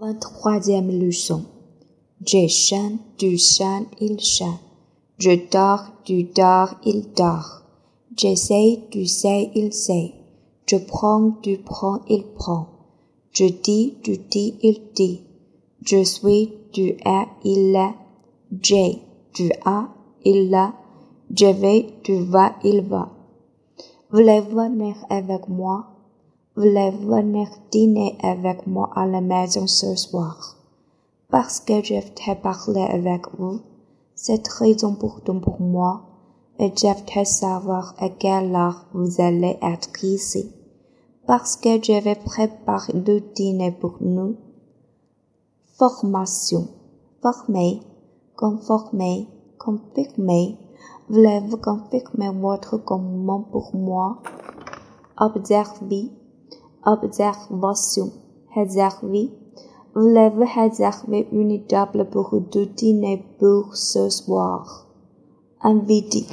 Vingt-troisième leçon. Je chante, tu chantes, il chante. Je dors, tu dors, il dort. J'essaie, tu sais, il sait. Je prends, tu prends, il prend. Je dis, tu dis, il dit. Je suis, tu es, il est. J'ai, tu as, il a. Je vais, tu vas, il va. Voulez-vous venir avec moi? Voulez-vous venir dîner avec moi à la maison ce soir? Parce que je t'ai parlé avec vous, c'est très important pour moi, et veux savoir à quelle heure vous allez être ici. Parce que je vais préparer le dîner pour nous. Formation. Former. Conformer. Confirmer. Voulez-vous confirmer votre commandement pour moi? Observer. Observation. Réserver. Voulez-vous réserver une table pour deux dîner pour ce soir? Inviter.